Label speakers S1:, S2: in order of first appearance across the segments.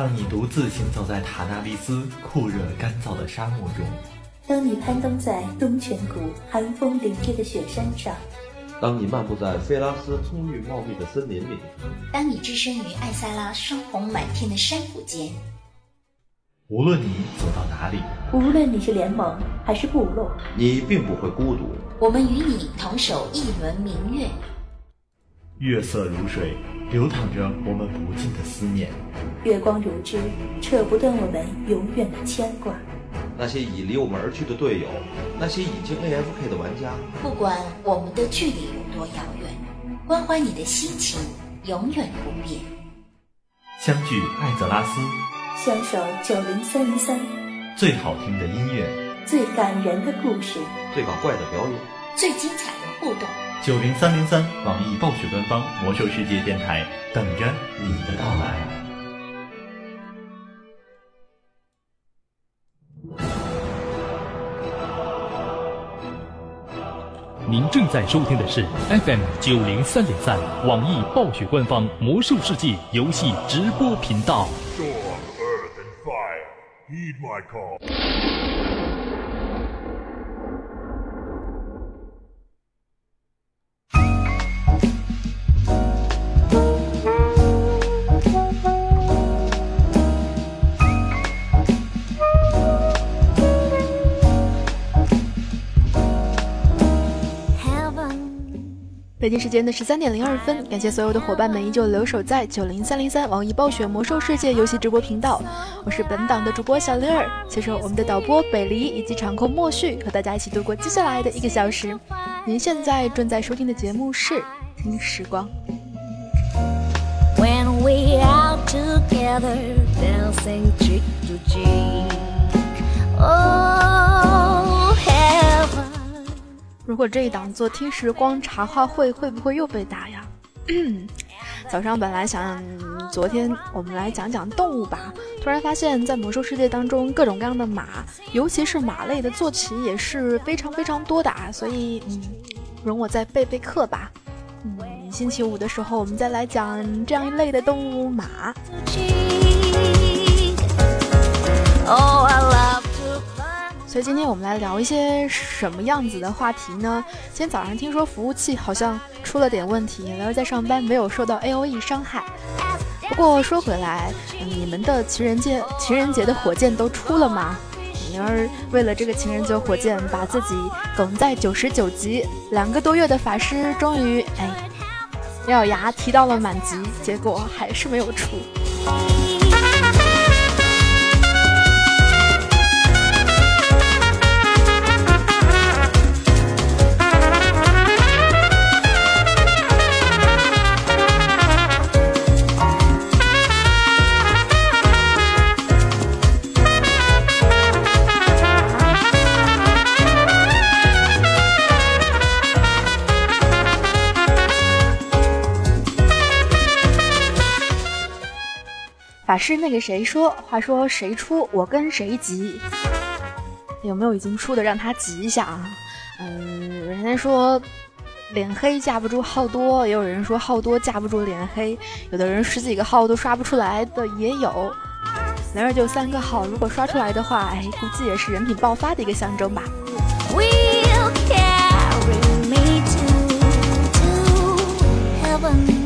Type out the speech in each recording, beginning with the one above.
S1: 当你独自行走在塔纳利斯酷热干燥的沙漠中，
S2: 当你攀登在东泉谷寒风凛冽的雪山上，
S3: 当你漫步在菲拉斯葱郁茂密的森林里，
S4: 当你置身于艾萨拉霜红满天的山谷间，
S1: 无论你走到哪里，
S2: 无论你是联盟还是部落，
S3: 你并不会孤独。
S4: 我们与你同守一轮明月。
S1: 月色如水，流淌着我们不尽的思念；
S2: 月光如织，扯不断我们永远的牵挂。
S3: 那些已离我们而去的队友，那些已经 AFK 的玩家，
S4: 不管我们的距离有多遥远，关怀你的心情永远不变。
S1: 相聚艾泽拉斯，
S2: 相守九零三零三，
S1: 最好听的音乐，
S2: 最感人的故事，
S3: 最搞怪的表演，
S4: 最精彩的互动。
S1: 九零三零三，网易暴雪官方魔兽世界电台，等着你的到来。
S5: 您正在收听的是 FM 九零三点三，网易暴雪官方魔兽世界游戏直播频道。
S6: 北京时间的十三点零二分，感谢所有的伙伴们依旧留守在九零三零三网易暴雪魔兽世界游戏直播频道，我是本档的主播小丽儿，携手我们的导播北离以及场控莫旭，和大家一起度过接下来的一个小时。您现在正在收听的节目是《听时光》。如果这一档做听时光茶话会，会不会又被打呀？早上本来想昨天我们来讲讲动物吧，突然发现，在魔兽世界当中，各种各样的马，尤其是马类的坐骑也是非常非常多的啊，所以嗯，容我再备备课吧。嗯，星期五的时候我们再来讲这样一类的动物马。所以今天我们来聊一些什么样子的话题呢？今天早上听说服务器好像出了点问题，然而在上班没有受到 A O E 伤害。不过说回来，你们的情人节情人节的火箭都出了吗？灵儿为了这个情人节火箭，把自己拱在九十九级，两个多月的法师终于哎咬咬牙提到了满级，结果还是没有出。法师那个谁说，话说谁出我跟谁急，有没有已经出的让他急一下啊？嗯，人家说脸黑架不住号多，也有人说号多架不住脸黑，有的人十几个号都刷不出来的也有。然而就三个号，如果刷出来的话，哎，估计也是人品爆发的一个象征吧。we'll carry me to heaven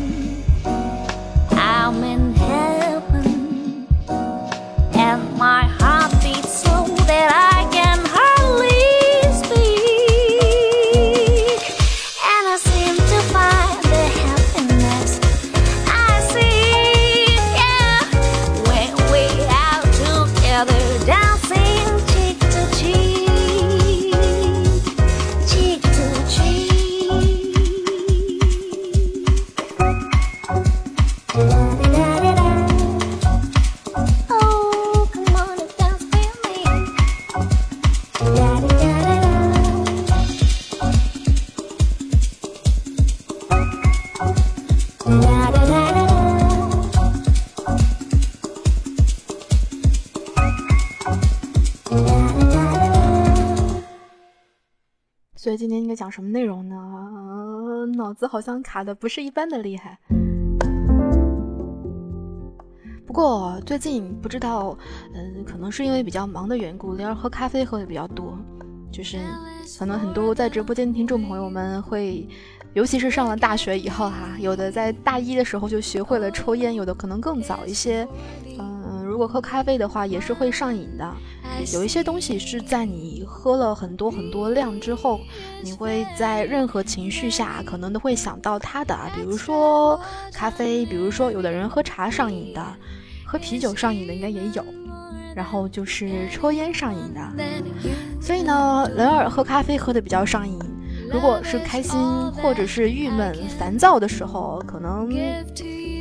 S6: 天应该讲什么内容呢？脑子好像卡的不是一般的厉害。不过最近不知道，嗯，可能是因为比较忙的缘故，灵儿喝咖啡喝的比较多。就是可能很多在直播间听众朋友们会，尤其是上了大学以后哈，有的在大一的时候就学会了抽烟，有的可能更早一些。嗯，如果喝咖啡的话，也是会上瘾的。有一些东西是在你喝了很多很多量之后，你会在任何情绪下可能都会想到它的，比如说咖啡，比如说有的人喝茶上瘾的。喝啤酒上瘾的应该也有，然后就是抽烟上瘾的，所以呢，人尔喝咖啡喝的比较上瘾。如果是开心或者是郁闷、烦躁的时候，可能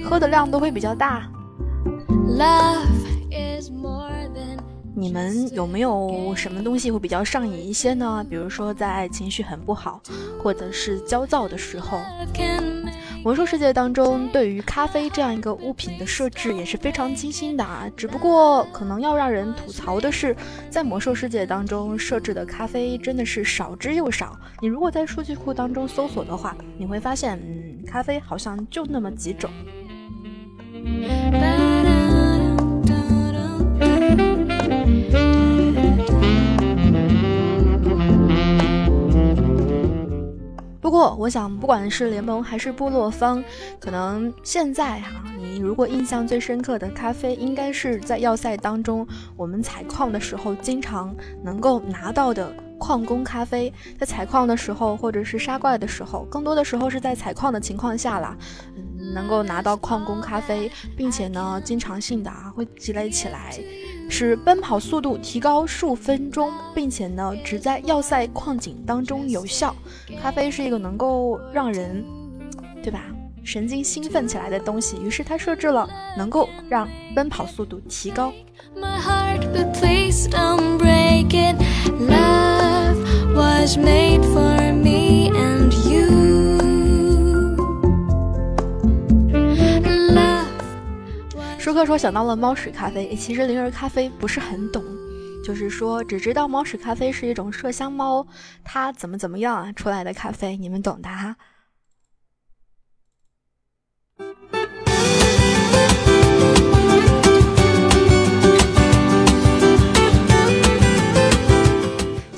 S6: 喝的量都会比较大。你们有没有什么东西会比较上瘾一些呢？比如说在情绪很不好或者是焦躁的时候。魔兽世界当中，对于咖啡这样一个物品的设置也是非常精心的啊。只不过可能要让人吐槽的是，在魔兽世界当中设置的咖啡真的是少之又少。你如果在数据库当中搜索的话，你会发现，嗯，咖啡好像就那么几种。不过，我想，不管是联盟还是部落方，可能现在哈，你如果印象最深刻的咖啡，应该是在要塞当中，我们采矿的时候经常能够拿到的矿工咖啡。在采矿的时候，或者是杀怪的时候，更多的时候是在采矿的情况下啦，嗯，能够拿到矿工咖啡，并且呢，经常性的啊会积累起来。使奔跑速度提高数分钟，并且呢，只在要塞矿井当中有效。咖啡是一个能够让人，对吧，神经兴奋起来的东西。于是它设置了能够让奔跑速度提高。
S7: My heart, but please don't break it. Love was made for me and
S6: 舒克说想到了猫屎咖啡，其实灵儿咖啡不是很懂，就是说只知道猫屎咖啡是一种麝香猫，它怎么怎么样啊出来的咖啡，你们懂的哈。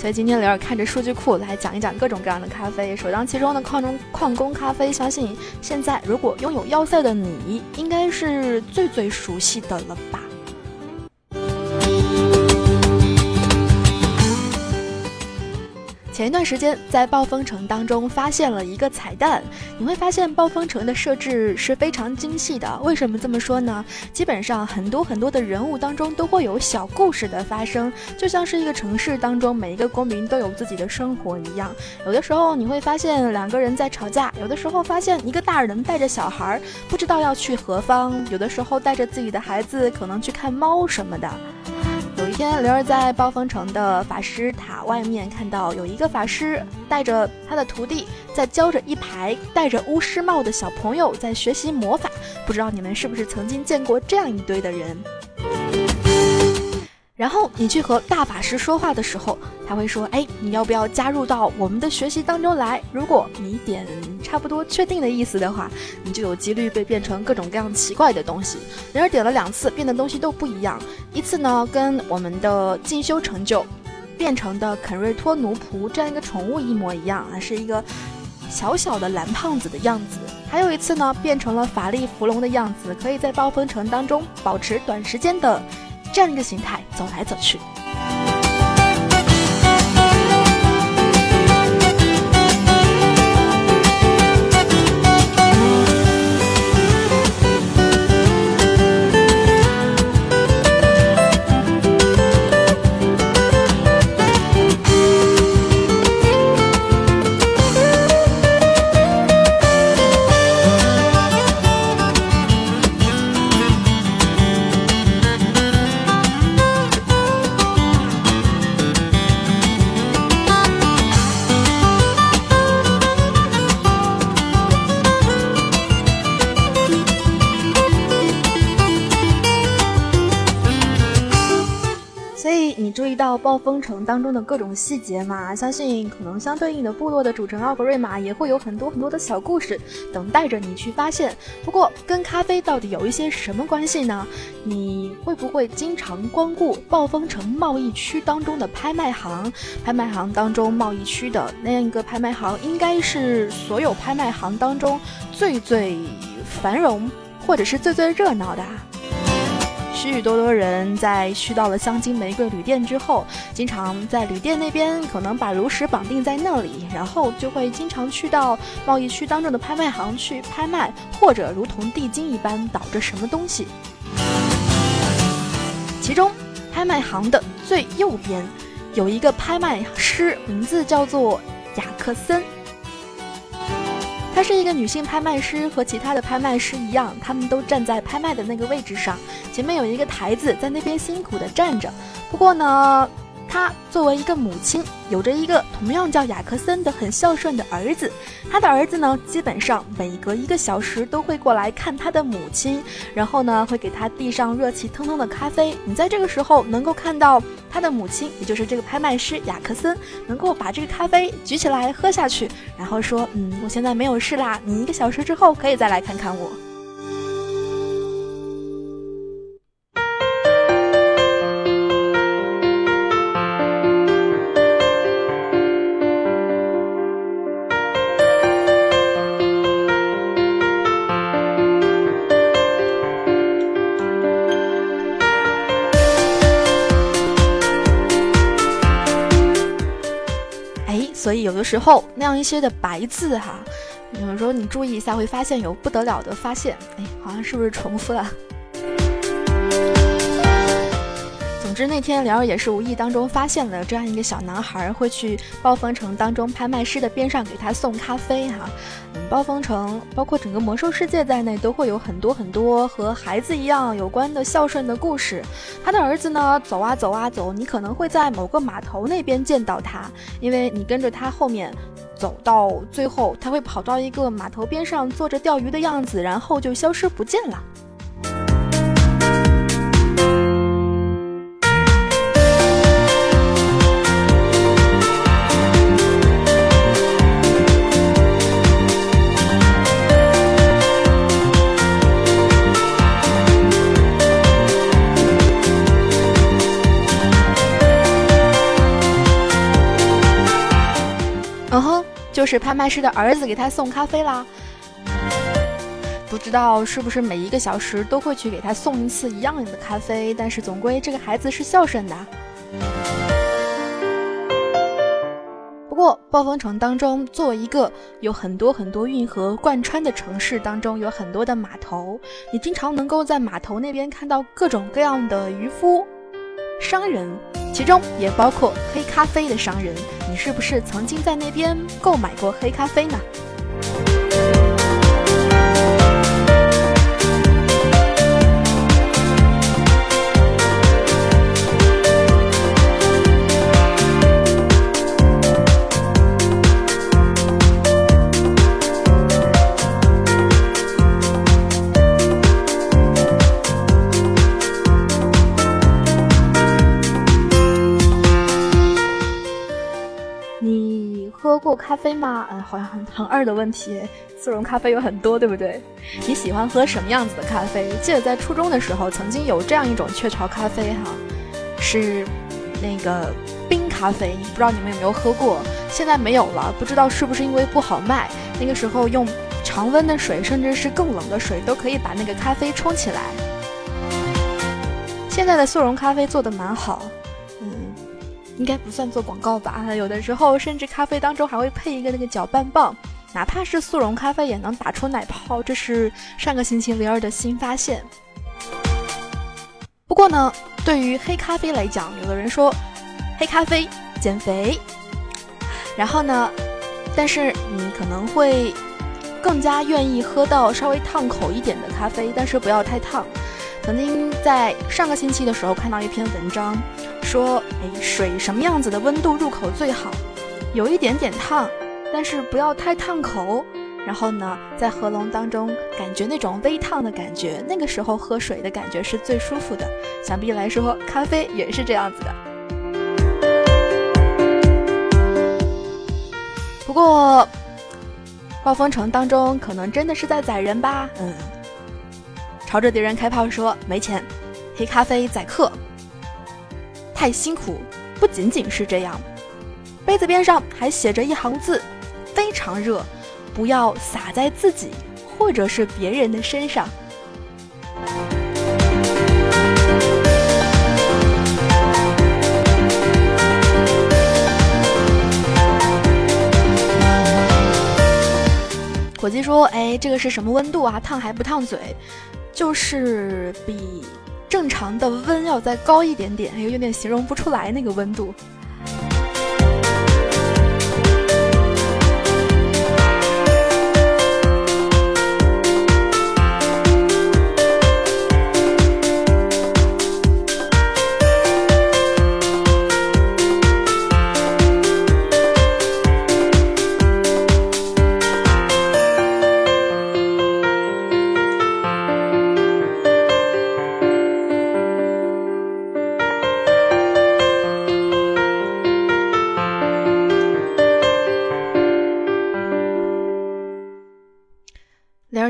S6: 所以今天雷尔看着数据库来讲一讲各种各样的咖啡，首当其冲的矿中矿工咖啡，相信现在如果拥有要塞的你，应该是最最熟悉的了吧。前一段时间在暴风城当中发现了一个彩蛋，你会发现暴风城的设置是非常精细的。为什么这么说呢？基本上很多很多的人物当中都会有小故事的发生，就像是一个城市当中每一个公民都有自己的生活一样。有的时候你会发现两个人在吵架，有的时候发现一个大人带着小孩不知道要去何方，有的时候带着自己的孩子可能去看猫什么的。有一天，灵儿在暴风城的法师塔外面看到有一个法师带着他的徒弟在教着一排戴着巫师帽的小朋友在学习魔法。不知道你们是不是曾经见过这样一堆的人？然后你去和大法师说话的时候，他会说：“哎，你要不要加入到我们的学习当中来？如果你点差不多确定的意思的话，你就有几率被变成各种各样奇怪的东西。然而点了两次，变的东西都不一样。一次呢，跟我们的进修成就变成的肯瑞托奴仆这样一个宠物一模一样啊，是一个小小的蓝胖子的样子。还有一次呢，变成了法力伏龙的样子，可以在暴风城当中保持短时间的。”这样一个形态走来走去。所以你注意到暴风城当中的各种细节嘛？相信可能相对应的部落的主城奥格瑞玛也会有很多很多的小故事等待着你去发现。不过跟咖啡到底有一些什么关系呢？你会不会经常光顾暴风城贸易区当中的拍卖行？拍卖行当中贸易区的那样一个拍卖行，应该是所有拍卖行当中最最繁荣或者是最最热闹的。许许多多人在去到了香精玫瑰旅店之后，经常在旅店那边可能把炉石绑定在那里，然后就会经常去到贸易区当中的拍卖行去拍卖，或者如同地精一般倒着什么东西。其中，拍卖行的最右边有一个拍卖师，名字叫做雅克森。她是一个女性拍卖师，和其他的拍卖师一样，他们都站在拍卖的那个位置上，前面有一个台子，在那边辛苦的站着。不过呢。她作为一个母亲，有着一个同样叫雅克森的很孝顺的儿子。他的儿子呢，基本上每隔一个小时都会过来看他的母亲，然后呢，会给他递上热气腾腾的咖啡。你在这个时候能够看到他的母亲，也就是这个拍卖师雅克森，能够把这个咖啡举起来喝下去，然后说：“嗯，我现在没有事啦，你一个小时之后可以再来看看我。”所以有的时候那样一些的白字哈，有的时候你注意一下，会发现有不得了的发现。哎，好像是不是重复了？之那天莲儿也是无意当中发现了这样一个小男孩会去暴风城当中拍卖师的边上给他送咖啡哈。嗯，暴风城包括整个魔兽世界在内都会有很多很多和孩子一样有关的孝顺的故事。他的儿子呢走啊走啊走，你可能会在某个码头那边见到他，因为你跟着他后面走到最后，他会跑到一个码头边上坐着钓鱼的样子，然后就消失不见了。就是拍卖师的儿子给他送咖啡啦，不知道是不是每一个小时都会去给他送一次一样的咖啡，但是总归这个孩子是孝顺的。不过暴风城当中，作为一个有很多很多运河贯穿的城市当中，有很多的码头，你经常能够在码头那边看到各种各样的渔夫。商人，其中也包括黑咖啡的商人。你是不是曾经在那边购买过黑咖啡呢？咖啡吗？嗯，好像很很二的问题。速溶咖啡有很多，对不对？你喜欢喝什么样子的咖啡？记得在初中的时候，曾经有这样一种雀巢咖啡，哈，是那个冰咖啡。不知道你们有没有喝过？现在没有了，不知道是不是因为不好卖。那个时候用常温的水，甚至是更冷的水，都可以把那个咖啡冲起来。现在的速溶咖啡做的蛮好。应该不算做广告吧？有的时候甚至咖啡当中还会配一个那个搅拌棒，哪怕是速溶咖啡也能打出奶泡，这是上个星期灵儿的新发现。不过呢，对于黑咖啡来讲，有的人说黑咖啡减肥，然后呢，但是你可能会更加愿意喝到稍微烫口一点的咖啡，但是不要太烫。曾经在上个星期的时候看到一篇文章说诶水什么样子的温度入口最好有一点点烫但是不要太烫口然后呢在喉咙当中感觉那种微烫的感觉那个时候喝水的感觉是最舒服的想必来说咖啡也是这样子的。不过暴风城当中可能真的是在宰人吧嗯。朝着敌人开炮说没钱，黑咖啡宰客，太辛苦。不仅仅是这样，杯子边上还写着一行字：非常热，不要洒在自己或者是别人的身上。火鸡说：“哎，这个是什么温度啊？烫还不烫嘴？就是比正常的温要再高一点点，有点形容不出来那个温度。”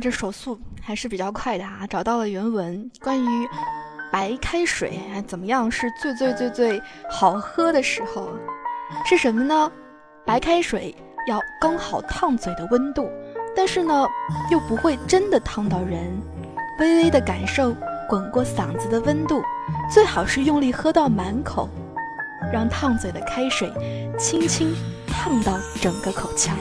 S6: 这手速还是比较快的啊！找到了原文，关于白开水怎么样是最最最最好喝的时候，是什么呢？白开水要刚好烫嘴的温度，但是呢又不会真的烫到人，微微的感受滚过嗓子的温度，最好是用力喝到满口，让烫嘴的开水轻轻烫到整个口腔。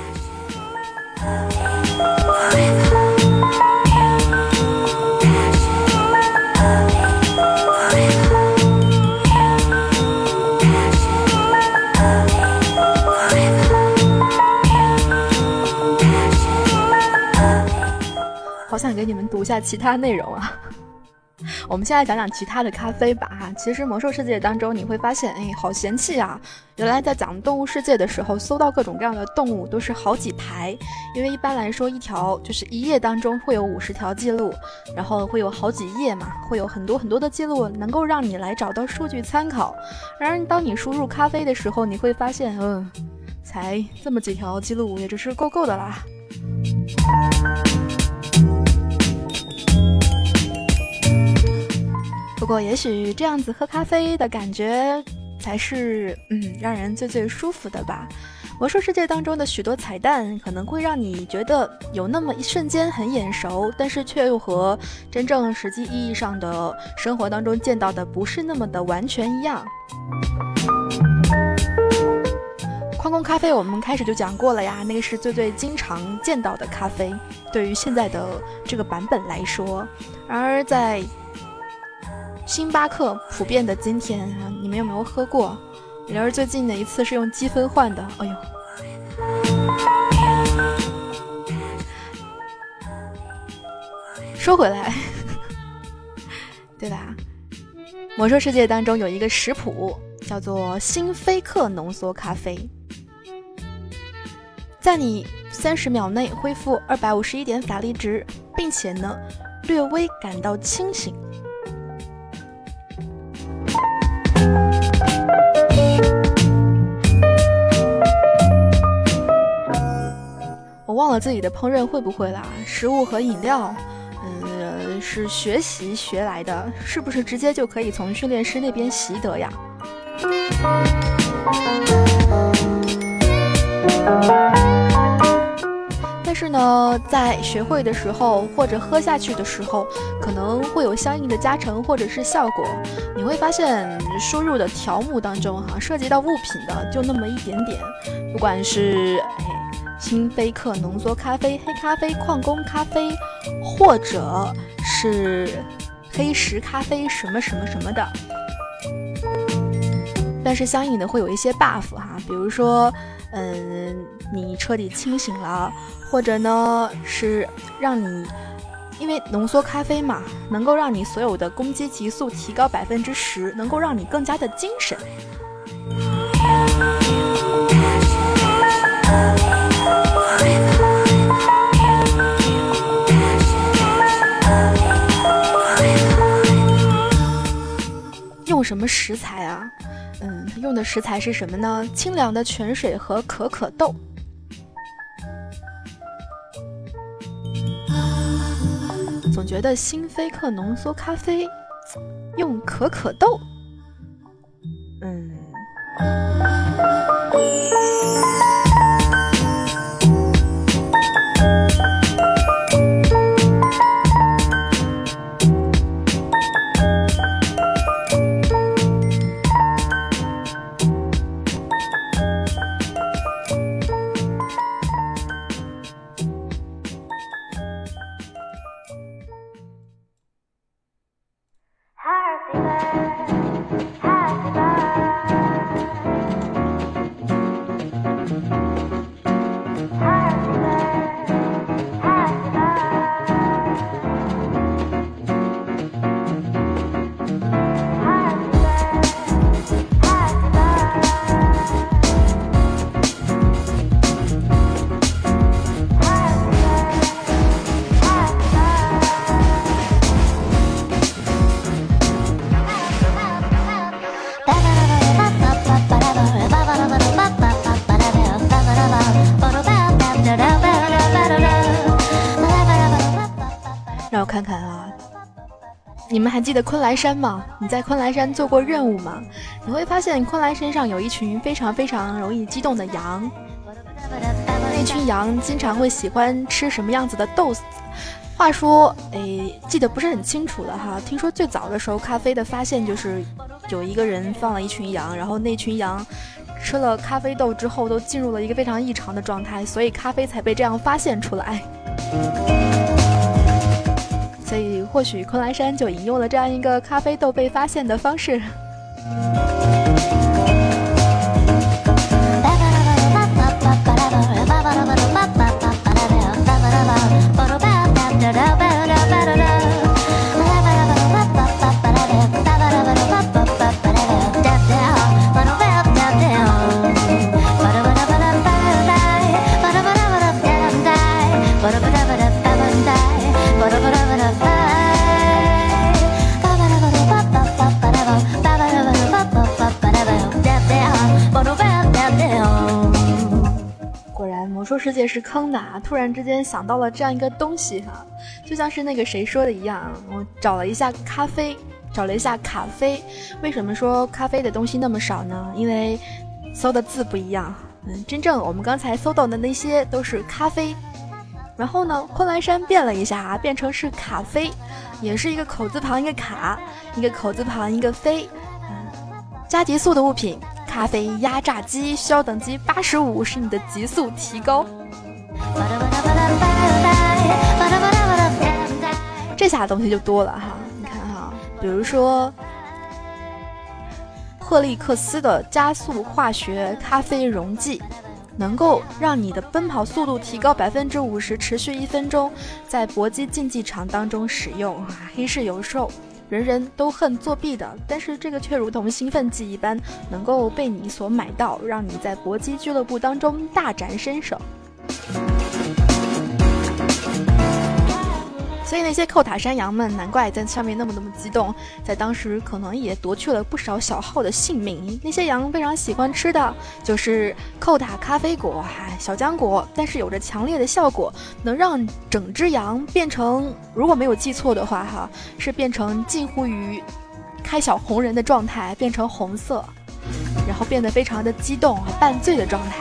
S6: 给你们读一下其他内容啊！我们现在讲讲其他的咖啡吧。哈，其实魔兽世界当中你会发现，哎，好嫌弃啊！原来在讲动物世界的时候，搜到各种各样的动物都是好几排，因为一般来说一条就是一页当中会有五十条记录，然后会有好几页嘛，会有很多很多的记录，能够让你来找到数据参考。然而当你输入咖啡的时候，你会发现，嗯，才这么几条记录，也只是够够的啦。不过，也许这样子喝咖啡的感觉才是，嗯，让人最最舒服的吧。魔兽世界当中的许多彩蛋可能会让你觉得有那么一瞬间很眼熟，但是却又和真正实际意义上的生活当中见到的不是那么的完全一样。矿工咖啡我们开始就讲过了呀，那个是最最经常见到的咖啡，对于现在的这个版本来说，然而在。星巴克普遍的今天啊，你们有没有喝过？灵儿最近的一次是用积分换的。哎呦，说回来，对吧？魔兽世界当中有一个食谱，叫做星菲克浓缩咖啡，在你三十秒内恢复二百五十一点法力值，并且呢，略微感到清醒。忘了自己的烹饪会不会啦？食物和饮料，嗯，是学习学来的，是不是直接就可以从训练师那边习得呀？但是呢，在学会的时候或者喝下去的时候，可能会有相应的加成或者是效果。你会发现，输入的条目当中哈，涉及到物品的就那么一点点，不管是，星杯克浓缩咖啡、黑咖啡、矿工咖啡，或者是黑石咖啡什么什么什么的。但是相应的会有一些 buff 哈，比如说，嗯，你彻底清醒了。或者呢，是让你，因为浓缩咖啡嘛，能够让你所有的攻击急速提高百分之十，能够让你更加的精神。食材啊？嗯用的食材是什么呢？清凉的泉水和可可豆。总觉得新飞客浓缩咖啡。用可可豆。嗯。你们还记得昆莱山吗？你在昆莱山做过任务吗？你会发现昆莱山上有一群非常非常容易激动的羊，那群羊经常会喜欢吃什么样子的豆子？话说，哎，记得不是很清楚了哈。听说最早的时候，咖啡的发现就是有一个人放了一群羊，然后那群羊吃了咖啡豆之后，都进入了一个非常异常的状态，所以咖啡才被这样发现出来。或许昆仑山就引用了这样一个咖啡豆被发现的方式。魔兽世界是坑的啊！突然之间想到了这样一个东西哈，就像是那个谁说的一样，我找了一下咖啡，找了一下咖啡。为什么说咖啡的东西那么少呢？因为搜的字不一样。嗯，真正我们刚才搜到的那些都是咖啡，然后呢，昆仑山变了一下啊，变成是咖啡，也是一个口字旁一个卡，一个口字旁一个飞。嗯，加急速的物品。咖啡压榨机需要等级八十五，使你的极速提高。这下东西就多了哈，你看哈，比如说赫利克斯的加速化学咖啡溶剂，能够让你的奔跑速度提高百分之五十，持续一分钟，在搏击竞技场当中使用，黑市有售。人人都恨作弊的，但是这个却如同兴奋剂一般，能够被你所买到，让你在搏击俱乐部当中大展身手。所以那些扣塔山羊们，难怪在上面那么那么激动，在当时可能也夺去了不少小号的性命。那些羊非常喜欢吃的就是扣塔咖啡果、小浆果，但是有着强烈的效果，能让整只羊变成，如果没有记错的话，哈，是变成近乎于开小红人的状态，变成红色，然后变得非常的激动和半醉的状态。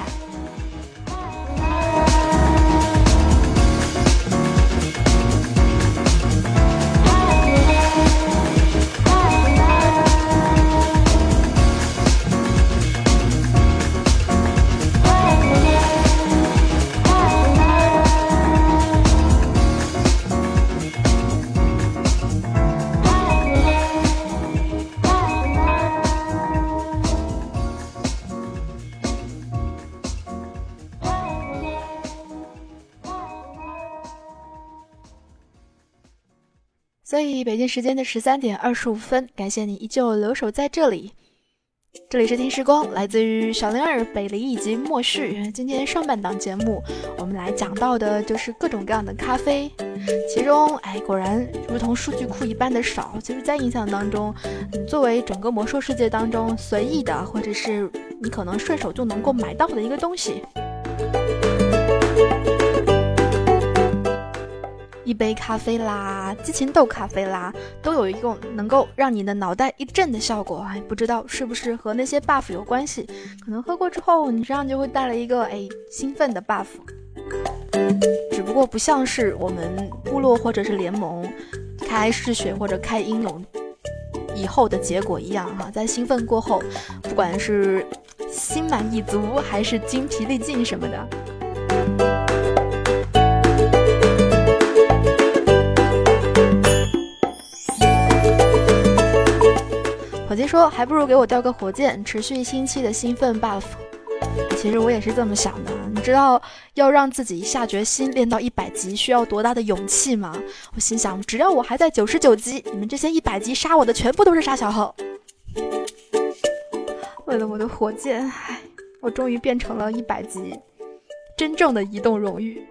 S6: 北京时间的十三点二十五分，感谢你依旧留守在这里。这里是听时光，来自于小灵儿、北离以及末世。今天上半档节目，我们来讲到的就是各种各样的咖啡，其中，哎，果然如同数据库一般的少。其实，在印象当中，作为整个魔兽世界当中随意的，或者是你可能顺手就能够买到的一个东西。一杯咖啡啦、激情豆咖啡啦，都有一种能够让你的脑袋一震的效果。哎，不知道是不是和那些 buff 有关系？可能喝过之后，你身上就会带来一个哎兴奋的 buff。只不过不像是我们部落或者是联盟开嗜血或者开英勇以后的结果一样哈，在兴奋过后，不管是心满意足还是精疲力尽什么的。火鸡说：“还不如给我掉个火箭，持续一星期的兴奋 buff。”其实我也是这么想的。你知道要让自己下决心练到一百级需要多大的勇气吗？我心想，只要我还在九十九级，你们这些一百级杀我的全部都是傻小猴。为了我的火箭，唉，我终于变成了一百级真正的移动荣誉。